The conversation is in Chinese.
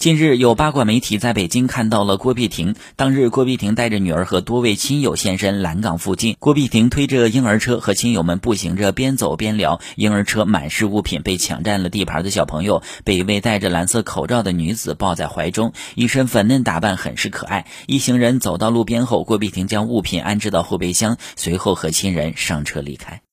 近日有八卦媒体在北京看到了郭碧婷当日郭碧婷带着女儿和多位亲友现身蓝港附近郭碧婷推着婴儿车和亲友们步行着边走边聊。婴儿车满是物品被抢占了地盘的小朋友被一位戴着蓝色口罩的女子抱在怀中一身粉嫩打扮很是可爱一行人走到路边后郭碧婷将物品安置到后备箱随后和亲人上车离开。